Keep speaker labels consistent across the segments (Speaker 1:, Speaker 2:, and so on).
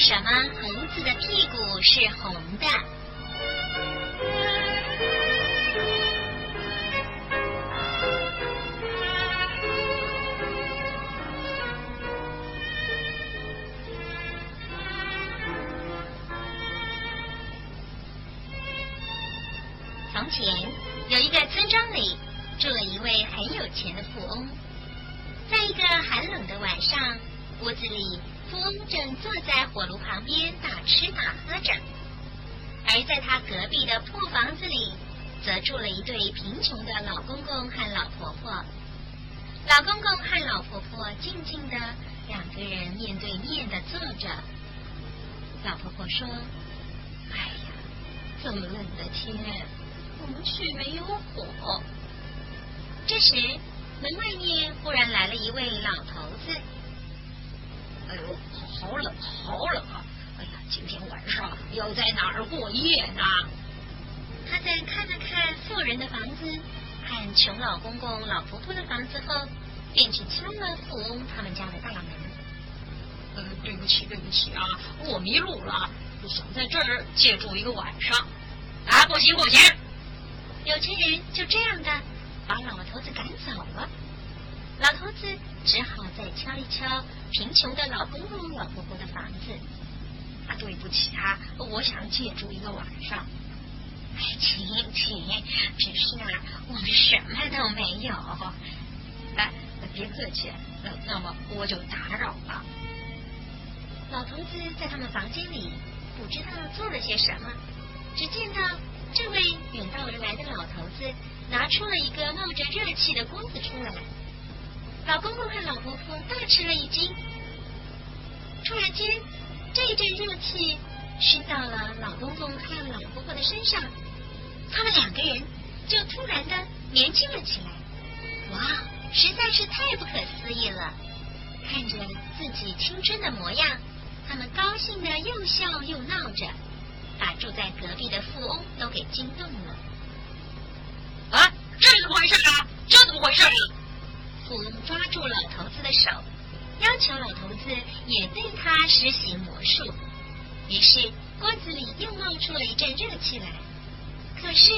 Speaker 1: 什么猴子的屁股是红的？从前有一个村庄里住了一位很有钱的富翁，在一个寒冷的晚上，屋子里富翁正坐在火炉旁边大吃大喝着，而在他隔壁的破房子里，则住了一对贫穷的老公公和老婆婆。老公公和老婆婆静静的两个人面对面的坐着。老婆婆说：“哎呀，这么冷的天。”我们却没有火。这时，门外面忽然来了一位老头子。
Speaker 2: 哎呦，好冷，好冷啊！哎呀，今天晚上要在哪儿过夜呢？
Speaker 1: 他在看了看富人的房子和穷老公公、老婆婆的房子后，便去敲了富翁他们家的大门。
Speaker 2: 呃，对不起，对不起啊，我迷路了，想在这儿借住一个晚上。啊，不行，不行！
Speaker 1: 有钱人就这样的把老头子赶走了，老头子只好再敲一敲贫穷的老公公、老婆婆的房子。
Speaker 2: 啊，对不起啊，我想借住一个晚上。
Speaker 1: 哎，请请，只是啊，我们什么都没有。
Speaker 2: 来，别客气，那那么我就打扰了。
Speaker 1: 老头子在他们房间里不知道做了些什么，只见到。这位远道而来的老头子拿出了一个冒着热气的锅子出来，老公公和老婆婆大吃了一惊。突然间，这一阵热气熏到了老公公和老婆婆的身上，他们两个人就突然的年轻了起来。哇，实在是太不可思议了！看着自己青春的模样，他们高兴的又笑又闹着。把住在隔壁的富翁都给惊动了。
Speaker 2: 啊，这是怎么回事啊？这怎么回事啊？
Speaker 1: 也对他实行魔术。于是锅子里又冒出了一阵热气来。可是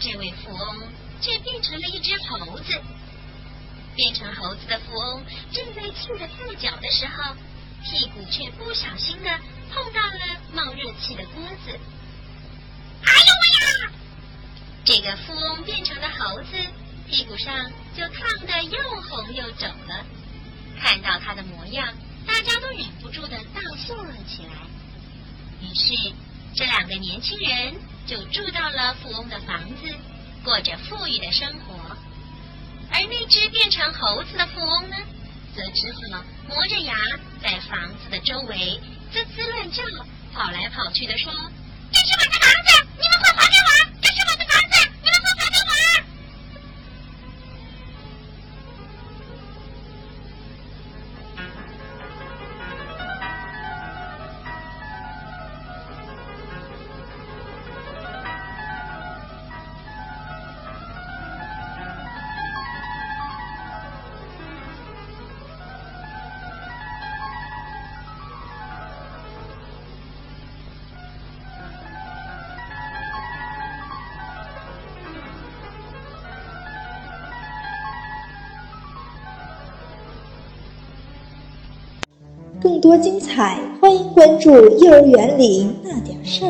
Speaker 1: 这位富翁却变成了一只猴子。变成猴子的富翁正在气得跳脚的时候，屁股却不小心的。碰到了冒热气的锅子，哎呦喂呀！这个富翁变成了猴子，屁股上就烫得又红又肿了。看到他的模样，大家都忍不住的大笑了起来。于是，这两个年轻人就住到了富翁的房子，过着富裕的生活。而那只变成猴子的富翁呢，则只好磨着牙在房子的周围。滋滋乱叫，跑来跑去的说：“
Speaker 3: 更多精彩，欢迎关注《幼儿园里那点事儿》。